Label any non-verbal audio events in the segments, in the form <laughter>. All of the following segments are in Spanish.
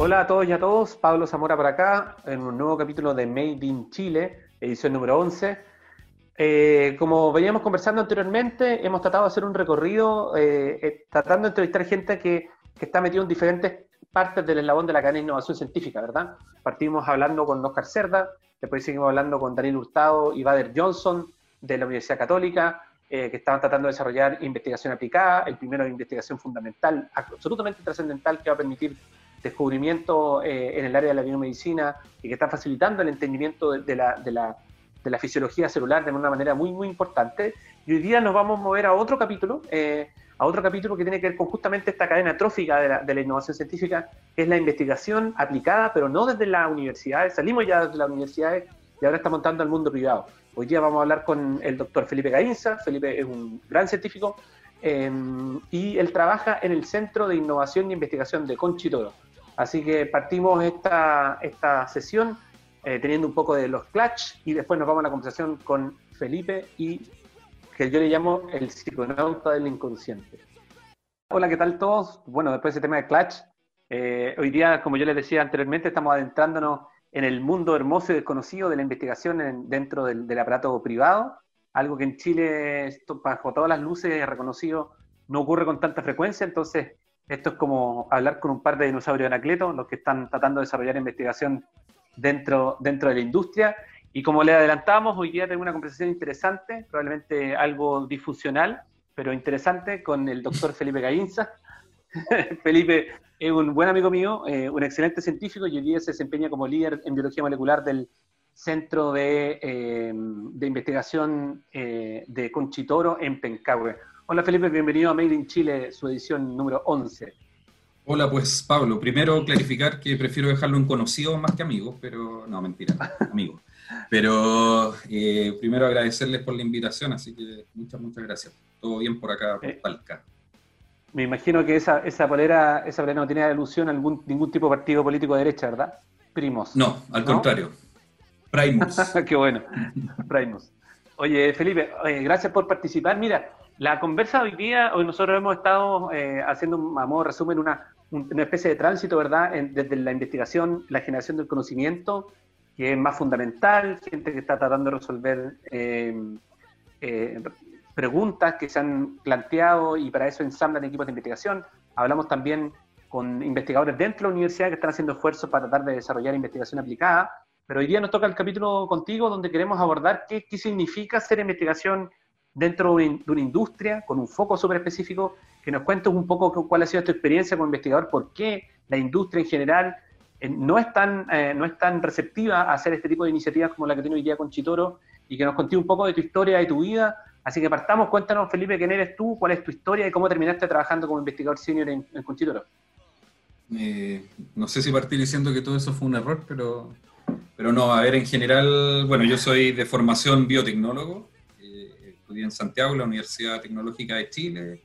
Hola a todos y a todos, Pablo Zamora por acá, en un nuevo capítulo de Made in Chile, edición número 11. Eh, como veníamos conversando anteriormente, hemos tratado de hacer un recorrido eh, eh, tratando de entrevistar gente que, que está metido en diferentes partes del eslabón de la cadena de innovación científica, ¿verdad? Partimos hablando con Oscar Cerda, después seguimos hablando con Daniel Hurtado y Bader Johnson de la Universidad Católica, que estaban tratando de desarrollar investigación aplicada, el primero de investigación fundamental, absolutamente trascendental, que va a permitir descubrimiento eh, en el área de la biomedicina y que está facilitando el entendimiento de, la, de, la, de, la, fisiología celular de una manera muy, muy importante. Y hoy día nos vamos a mover a otro capítulo, eh, a otro capítulo que tiene que ver con justamente esta cadena trófica de la, de la innovación científica, que es la investigación aplicada, pero no desde las universidades, salimos ya desde las universidades y ahora estamos montando al mundo privado. Hoy día vamos a hablar con el doctor Felipe Gainza, Felipe es un gran científico, eh, y él trabaja en el Centro de Innovación y Investigación de Conchitoro. Así que partimos esta, esta sesión eh, teniendo un poco de los clutch y después nos vamos a la conversación con Felipe y que yo le llamo el psiconauta del inconsciente. Hola, ¿qué tal todos? Bueno, después de ese tema de clutch, eh, hoy día, como yo les decía anteriormente, estamos adentrándonos en el mundo hermoso y desconocido de la investigación dentro del, aparato privado, algo que en Chile, esto, bajo todas las luces, reconocido, no ocurre con tanta frecuencia, entonces esto es como hablar con un par de dinosaurios anacletos, los que están tratando de desarrollar investigación dentro, dentro de la industria. Y como le adelantamos, hoy día tengo una conversación interesante, probablemente algo difusional, pero interesante, con el doctor Felipe Gainza. <laughs> Felipe es un buen amigo mío, eh, un excelente científico y hoy día se desempeña como líder en biología molecular del Centro de, eh, de Investigación eh, de Conchitoro en Pencahue. Hola Felipe, bienvenido a Made in Chile, su edición número 11. Hola, pues Pablo, primero clarificar que prefiero dejarlo en conocido más que amigo, pero no, mentira, <laughs> amigo. Pero eh, primero agradecerles por la invitación, así que muchas, muchas gracias. Todo bien por acá, por eh, Talca. Me imagino que esa, esa, polera, esa polera no tiene alusión a algún, ningún tipo de partido político de derecha, ¿verdad? Primos. No, al ¿no? contrario. Primus. <laughs> Qué bueno, <laughs> Primus. Oye, Felipe, oye, gracias por participar. Mira, la conversa hoy día, hoy nosotros hemos estado eh, haciendo, a modo de resumen, una, una especie de tránsito, ¿verdad? En, desde la investigación, la generación del conocimiento, que es más fundamental, gente que está tratando de resolver eh, eh, preguntas que se han planteado y para eso ensamblan equipos de investigación. Hablamos también con investigadores dentro de la universidad que están haciendo esfuerzos para tratar de desarrollar investigación aplicada. Pero hoy día nos toca el capítulo contigo donde queremos abordar qué, qué significa hacer investigación dentro de una industria con un foco súper específico, que nos cuentes un poco cuál ha sido tu experiencia como investigador, por qué la industria en general eh, no, es tan, eh, no es tan receptiva a hacer este tipo de iniciativas como la que tiene hoy día con Chitoro, y que nos contes un poco de tu historia, de tu vida. Así que partamos, cuéntanos, Felipe, quién eres tú, cuál es tu historia y cómo terminaste trabajando como investigador senior en, en Conchitoro. Eh, no sé si partir diciendo que todo eso fue un error, pero, pero no, a ver, en general, bueno, yo soy de formación biotecnólogo, estudié en Santiago, la Universidad Tecnológica de Chile.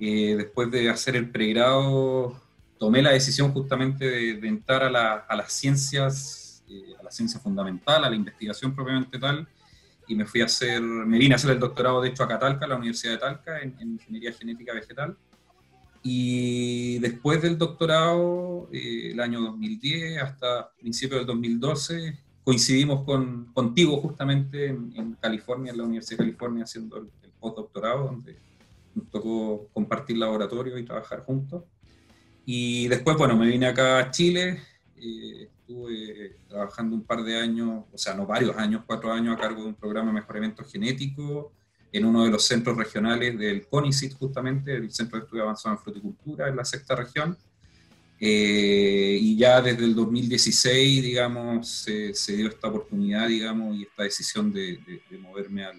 Eh, después de hacer el pregrado, tomé la decisión justamente de, de entrar a, la, a, las ciencias, eh, a la ciencia fundamental, a la investigación propiamente tal, y me fui a hacer, me vine a hacer el doctorado de hecho a Catalca, la Universidad de Talca, en, en Ingeniería Genética Vegetal. Y después del doctorado, eh, el año 2010 hasta principios del 2012, coincidimos con, contigo justamente en, en, California, en la Universidad de California, haciendo el, el postdoctorado, donde nos tocó compartir laboratorio y trabajar juntos. Y después, bueno, me vine acá a Chile, eh, estuve trabajando un par de años, o sea, no varios años, cuatro años a cargo de un programa de mejoramiento genético en uno de los centros regionales del CONICIT, justamente, el Centro de Estudio Avanzado en Fruticultura, en la sexta región. Eh, y ya desde el 2016, digamos, se, se, dio esta oportunidad, digamos, y esta decisión de, de, de moverme al,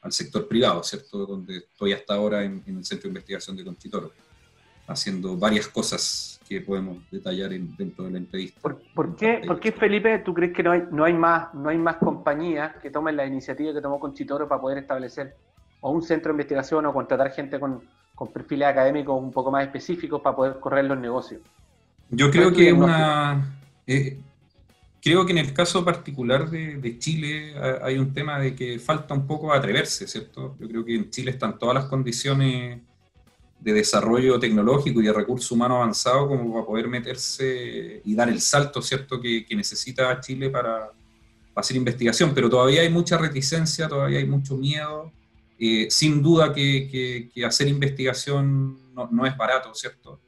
al, sector privado, ¿cierto? Donde estoy hasta ahora en, en, el Centro de Investigación de Conchitoro, haciendo varias cosas que podemos detallar en, dentro de la entrevista. ¿Por, por, qué, ¿Por, qué, Felipe, tú crees que no hay, no hay, más, no hay más compañías que tomen la iniciativa que tomó Conchitoro para poder establecer o un centro de investigación o contratar gente con con perfiles académicos un poco más específicos para poder correr los negocios. Yo creo que una... Eh, creo que en el caso particular de, de, Chile hay un tema de que falta un poco atreverse, ¿cierto? Yo creo que en Chile están todas las condiciones de desarrollo tecnológico y de recurso humano avanzado como para poder meterse y dar el salto, ¿cierto?, que, necesita Chile para, hacer investigación, pero todavía hay mucha reticencia, todavía hay mucho miedo. Eh, sin duda que, hacer investigación no, es barato, ¿cierto?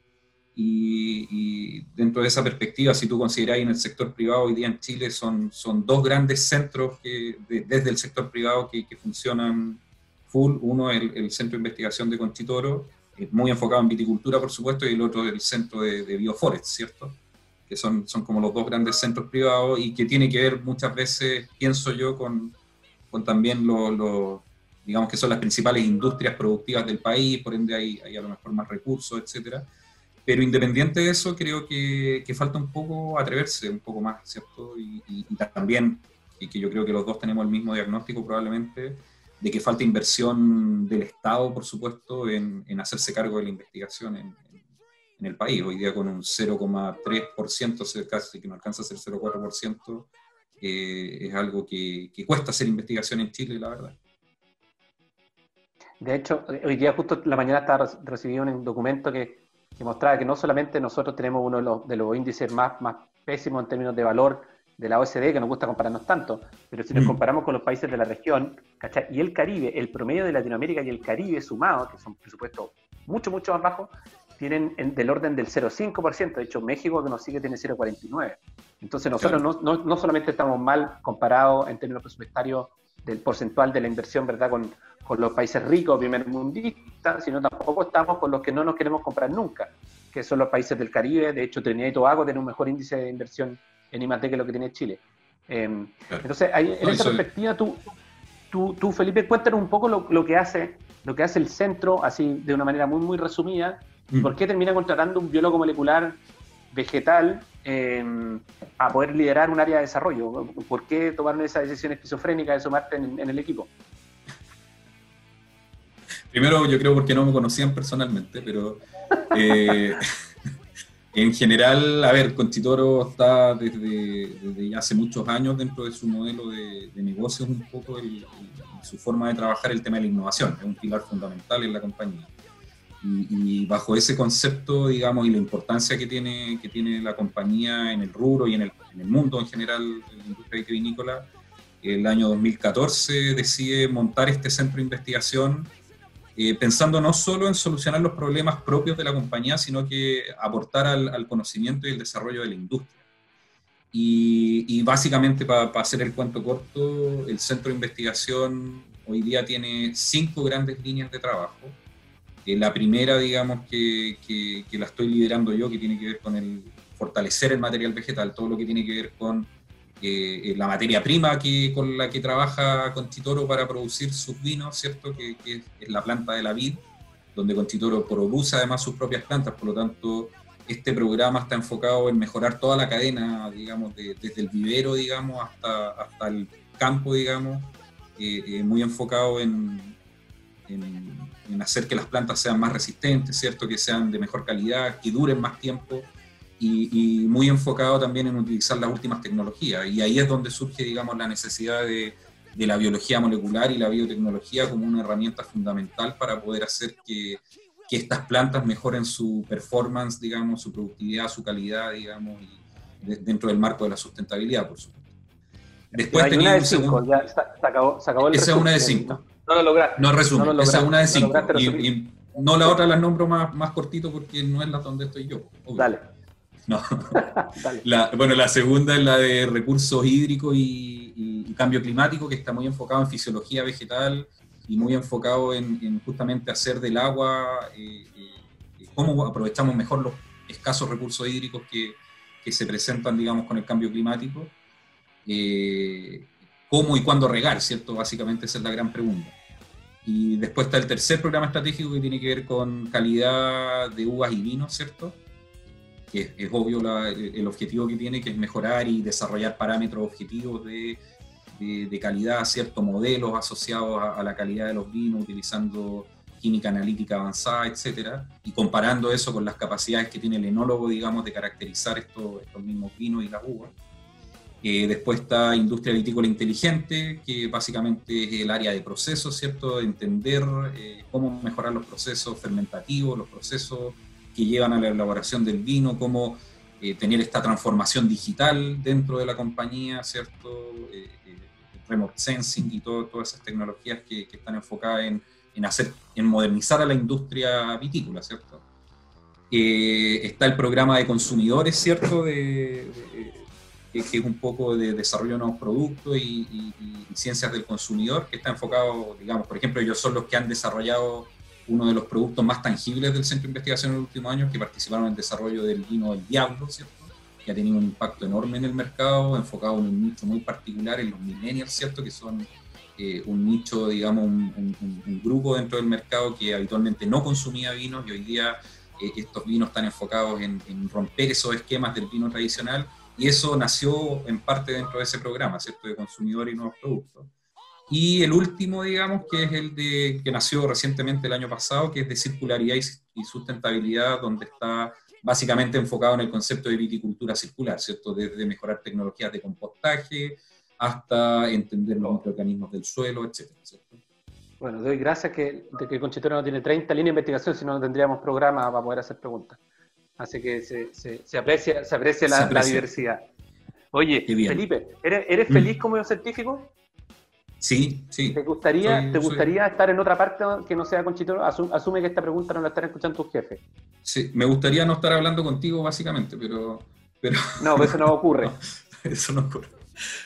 Y, dentro de esa perspectiva, si tú consideras en el sector privado hoy día en Chile, son, son dos grandes centros que, desde el sector privado que, funcionan full. Uno es el, Centro de Investigación de Conchitoro, muy enfocado en viticultura, por supuesto, y el otro es el Centro de, de Bioforest, ¿cierto? Que son, son como los dos grandes centros privados y que tiene que ver muchas veces, pienso yo, con, con también los, digamos que son las principales industrias productivas del país, por ende hay, a lo mejor más recursos, etcétera. Pero independiente de eso, creo que, que, falta un poco atreverse un poco más, ¿cierto? Y, también, y que yo creo que los dos tenemos el mismo diagnóstico probablemente, de que falta inversión del Estado, por supuesto, en, hacerse cargo de la investigación en, el país. Hoy día con un 0,3%, casi que no alcanza a ser 0,4%, eh, es algo que, cuesta hacer investigación en Chile, la verdad. De hecho, hoy día justo la mañana estaba recibiendo un documento que, mostraba que no solamente nosotros tenemos uno de los, de los índices más, más pésimos en términos de valor de la OSD, que nos gusta compararnos tanto, pero si nos mm. comparamos con los países de la región, ¿cachai? Y el Caribe, el promedio de Latinoamérica y el Caribe sumados, que son presupuestos mucho, mucho más bajos, tienen del orden del 0,5%. De hecho, México que nos sigue tiene 0,49%. Entonces nosotros no, no, no, solamente estamos mal comparados en términos presupuestarios del porcentual de la inversión, ¿verdad? Con, con los países ricos, primermundistas, sino tampoco estamos con los que no nos queremos comprar nunca, que son los países del Caribe. De hecho, Trinidad y Tobago tiene un mejor índice de inversión en I+D que lo que tiene Chile. Em, entonces, en esa perspectiva, tú, tú, tú, Felipe, cuéntanos un poco lo, que hace, lo que hace el centro, así de una manera muy, muy resumida, mm. por qué termina contratando un biólogo molecular vegetal em, a poder liderar un área de desarrollo. ¿Por qué tomaron esa decisión esquizofrénica de sumarte en, en el equipo? Primero, yo creo porque no me conocían personalmente, pero eh, <laughs> En general, a ver, Conchitoro está desde, hace muchos años dentro de su modelo de, negocios, un poco el, su forma de trabajar el tema de la innovación, es un pilar fundamental en la compañía. Y, bajo ese concepto, digamos, y la importancia que tiene, que tiene la compañía en el rubro y en el, en el mundo en general de la industria vitivinícola, el año 2014 decide montar este centro de investigación eh, pensando no solo en solucionar los problemas propios de la compañía, sino que aportar al, conocimiento y el desarrollo de la industria. Y, básicamente, para hacer el cuento corto, el centro de investigación hoy día tiene cinco grandes líneas de trabajo. Eh, la primera, digamos, que, que, la estoy liderando yo, que tiene que ver con el fortalecer el material vegetal, todo lo que tiene que ver con eh, la materia prima que, con la que trabaja Conchitoro para producir sus vinos, ¿cierto? Que, es la planta de la vid, donde Conchitoro produce además sus propias plantas, por lo tanto, este programa está enfocado en mejorar toda la cadena, digamos, desde el vivero, digamos, hasta, hasta el campo, digamos, eh, eh, muy enfocado en, en, en hacer que las plantas sean más resistentes, ¿cierto? Que sean de mejor calidad, que duren más tiempo y, muy enfocado también en utilizar las últimas tecnologías. Y ahí es donde surge, digamos, la necesidad de, de la biología molecular y la biotecnología como una herramienta fundamental para poder hacer que, que, estas plantas mejoren su performance, digamos, su productividad, su calidad, digamos, y dentro del marco de la sustentabilidad, por supuesto. Después tenía un segundo. Ya se, acabó, se acabó el Esa es una de cinco. No, lo lograste. No resumen, esa es una de cinco. y, no la otra la nombro más, más cortito porque no es la donde estoy yo. Dale. No. <laughs> bueno, la segunda es la de recursos hídricos y, cambio climático, que está muy enfocado en fisiología vegetal y muy enfocado en, justamente hacer del agua, eh, eh, cómo aprovechamos mejor los escasos recursos hídricos que, se presentan, digamos, con el cambio climático. Eh, cómo y cuándo regar, ¿cierto? Básicamente esa es la gran pregunta. Y después está el tercer programa estratégico que tiene que ver con calidad de uvas y vinos, ¿cierto? que es, obvio el objetivo que tiene, que es mejorar y desarrollar parámetros objetivos de, de, calidad, ciertos modelos asociados a, la calidad de los vinos, utilizando química analítica avanzada, etcétera, y comparando eso con las capacidades que tiene el enólogo, digamos, de caracterizar estos, estos mismos vinos y las uvas. Eh, después está industria vitícola inteligente, que básicamente es el área de procesos, ¿cierto? Entender eh, cómo mejorar los procesos fermentativos, los procesos que llevan a la elaboración del vino, cómo eh, tener esta transformación digital dentro de la compañía, ¿cierto? remote sensing y todas esas tecnologías que, están enfocadas en, hacer, en modernizar a la industria vitícola, ¿cierto? está el programa de consumidores, ¿cierto? de que, es un poco de desarrollo de nuevos productos y, ciencias del consumidor, que está enfocado, digamos, por ejemplo, ellos son los que han desarrollado uno de los productos más tangibles del Centro de Investigación en los últimos años, que participaron en el desarrollo del vino del diablo, ¿cierto? que ha tenido un impacto enorme en el mercado, enfocado en un nicho muy particular, en los millennials, ¿cierto? que son eh, un nicho, digamos, un, grupo dentro del mercado que habitualmente no consumía vinos y hoy día eh, estos vinos están enfocados en, en romper esos esquemas del vino tradicional y eso nació en parte dentro de ese programa, ¿cierto? De consumidor y nuevos productos. Y el último, digamos, que es el de, que nació recientemente el año pasado, que es de circularidad y, sustentabilidad, donde está básicamente enfocado en el concepto de viticultura circular, ¿cierto? Desde mejorar tecnologías de compostaje hasta entender los microorganismos del suelo, etcétera, ¿cierto? Bueno, doy gracias que, de que Conchitoro no tiene 30 líneas de investigación, si no, no tendríamos programa para poder hacer preguntas. Así que se, se, aprecia, se aprecia, la, diversidad. Oye, Felipe, ¿eres, mm. feliz como científico? Sí, sí. ¿Te gustaría, ¿te gustaría estar en otra parte que no sea Conchito? Asume que esta pregunta no la están escuchando tus jefes. Sí, me gustaría no estar hablando contigo, básicamente, pero. pero... <laughs> No, eso no ocurre. <laughs> eso no ocurre.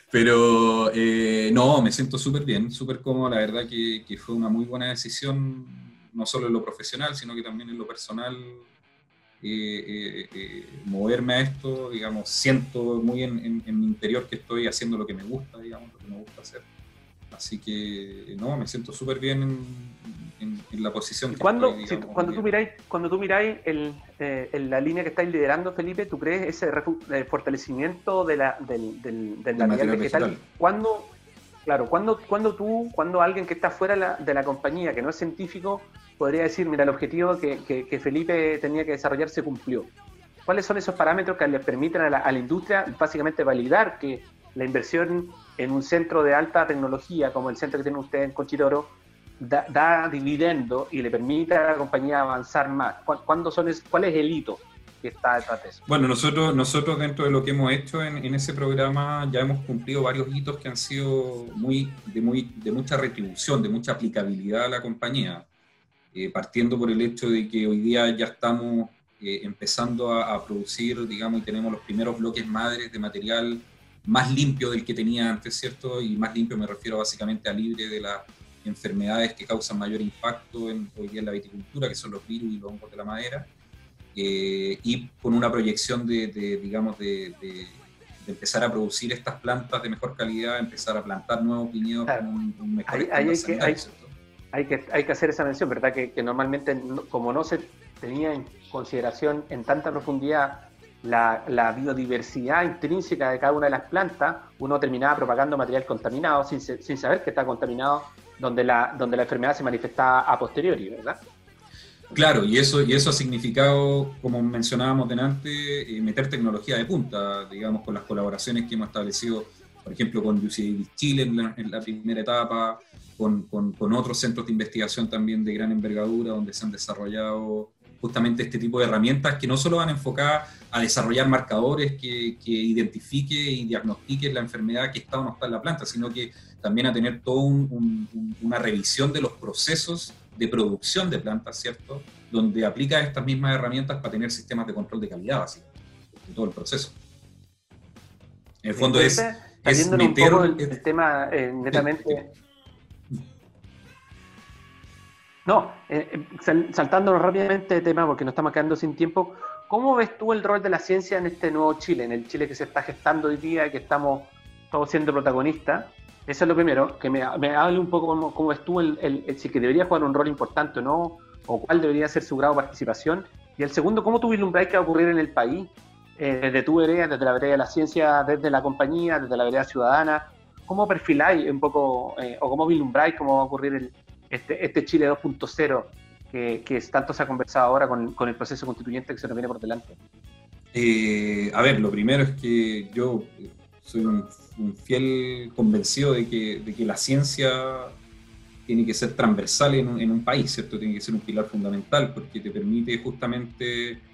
Pero eh, no, me siento súper bien, súper cómodo. La verdad que, que, fue una muy buena decisión, no solo en lo profesional, sino que también en lo personal eh, eh, moverme a esto, digamos, siento muy en, mi interior que estoy haciendo lo que me gusta, digamos, lo que me gusta hacer. Así que, no, me siento súper bien en, la posición que cuando, cuando, tú miráis, cuando tú miráis el, eh, la línea que estáis liderando, Felipe, ¿tú crees ese fortalecimiento de la, del, del, del material vegetal? ¿Cuándo, claro, cuando, cuando tú, cuando alguien que está fuera de la compañía, que no es científico, podría decir, mira, el objetivo que, Felipe tenía que desarrollar se cumplió. ¿Cuáles son esos parámetros que le permiten a la, industria básicamente validar que la inversión en un centro de alta tecnología como el centro que tiene usted en Conchitoro da, dividendo y le permite a la compañía avanzar más? ¿Cuándo son ¿Cuál es el hito que está detrás de eso? Bueno, nosotros, nosotros dentro de lo que hemos hecho en, en ese programa ya hemos cumplido varios hitos que han sido muy de, muy, de mucha retribución, de mucha aplicabilidad a la compañía. Eh, partiendo por el hecho de que hoy día ya estamos eh, empezando a, producir, digamos, y tenemos los primeros bloques madres de material más limpio del que tenía antes, ¿cierto? Y más limpio me refiero básicamente a libre de las enfermedades que causan mayor impacto en, hoy día en la viticultura, que son los virus y los hongos de la madera, eh, y con una proyección de, digamos, de, empezar a producir estas plantas de mejor calidad, empezar a plantar nuevos viñedos con un, mejor hay que, hay que hacer esa mención, ¿verdad? Que, normalmente, como no se tenía en consideración en tanta profundidad la, biodiversidad intrínseca de cada una de las plantas, uno terminaba propagando material contaminado sin, sin saber que está contaminado, donde la, donde la enfermedad se manifestaba a posteriori, ¿verdad? Claro, y eso, y eso ha significado, como mencionábamos delante, eh, meter tecnología de punta, digamos, con las colaboraciones que hemos establecido, por ejemplo, con UCD Chile en la primera etapa, con, con, otros centros de investigación también de gran envergadura, donde se han desarrollado justamente este tipo de herramientas que no solo van enfocadas a desarrollar marcadores que, que identifique y diagnostique la enfermedad que está o no está en la planta, sino que también a tener toda un, una revisión de los procesos de producción de plantas, ¿cierto? Donde aplica estas mismas herramientas para tener sistemas de control de calidad, así, de todo el proceso. En el fondo es, meter... Un el, tema eh, netamente... <laughs> No, eh, eh saltándonos rápidamente de tema porque nos estamos quedando sin tiempo, ¿cómo ves tú el rol de la ciencia en este nuevo Chile, en el Chile que se está gestando hoy día y que estamos todos siendo protagonistas? Eso es lo primero, que me, hable un poco cómo, ves tú el, si que debería jugar un rol importante o no, o cuál debería ser su grado de participación. Y el segundo, ¿cómo tú vislumbráis que va a ocurrir en el país, eh, desde tu vereda, desde la vereda de la ciencia, desde la compañía, desde la vereda ciudadana? ¿Cómo perfiláis un poco, eh, o cómo vislumbráis cómo va a ocurrir el, este, este Chile 2.0 que, que, tanto se ha conversado ahora con, con, el proceso constituyente que se nos viene por delante? Eh, a ver, lo primero es que yo soy un, fiel convencido de que, de que, la ciencia tiene que ser transversal en un, en un, país, ¿cierto? Tiene que ser un pilar fundamental porque te permite justamente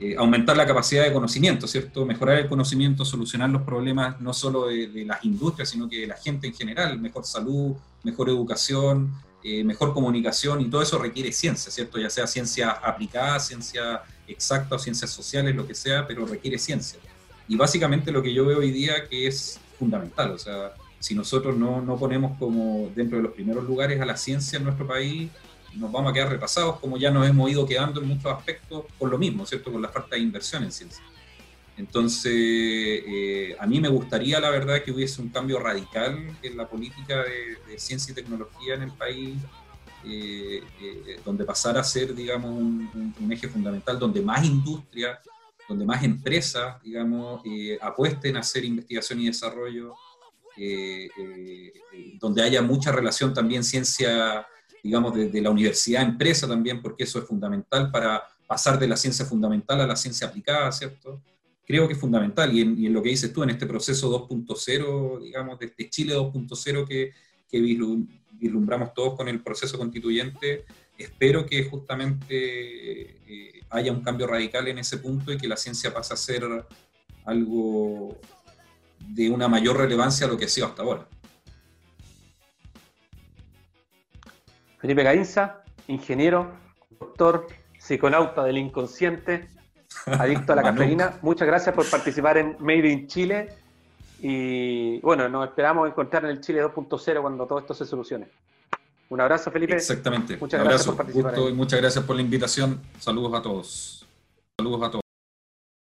eh, aumentar la capacidad de conocimiento, ¿cierto? Mejorar el conocimiento, solucionar los problemas no solo de, las industrias, sino que de la gente en general, mejor salud, mejor educación, eh, mejor comunicación y todo eso requiere ciencia, ¿cierto? Ya sea ciencia aplicada, ciencia exacta o ciencias sociales, lo que sea, pero requiere ciencia. Y básicamente lo que yo veo hoy día que es fundamental, o sea, si nosotros no, no ponemos como dentro de los primeros lugares a la ciencia en nuestro país, nos vamos a quedar repasados como ya nos hemos ido quedando en muchos aspectos por lo mismo, ¿cierto? Con la falta de inversión en ciencia. Entonces, eh, a mí me gustaría, la verdad, que hubiese un cambio radical en la política de, ciencia y tecnología en el país, eh, eh, donde pasara a ser, digamos, un, eje fundamental, donde más industria, donde más empresas, digamos, apuesten a hacer investigación y desarrollo, donde haya mucha relación también ciencia, digamos, de, la universidad empresa también, porque eso es fundamental para pasar de la ciencia fundamental a la ciencia aplicada, ¿cierto? creo que es fundamental. Y en, lo que dices tú, en este proceso 2.0, digamos, de Chile 2.0 que, que vislumbramos todos con el proceso constituyente, espero que justamente eh, haya un cambio radical en ese punto y que la ciencia pase a ser algo de una mayor relevancia a lo que ha sido hasta ahora. Felipe Gainza, ingeniero, doctor, psiconauta del inconsciente, adicto a la <laughs> cafeína. Muchas gracias por participar en Made in Chile. Y bueno, nos esperamos encontrar en el Chile 2.0 cuando todo esto se solucione. Un abrazo, Felipe. Exactamente. Muchas gracias por participar. y muchas gracias por la invitación. Saludos a todos. Saludos a todos.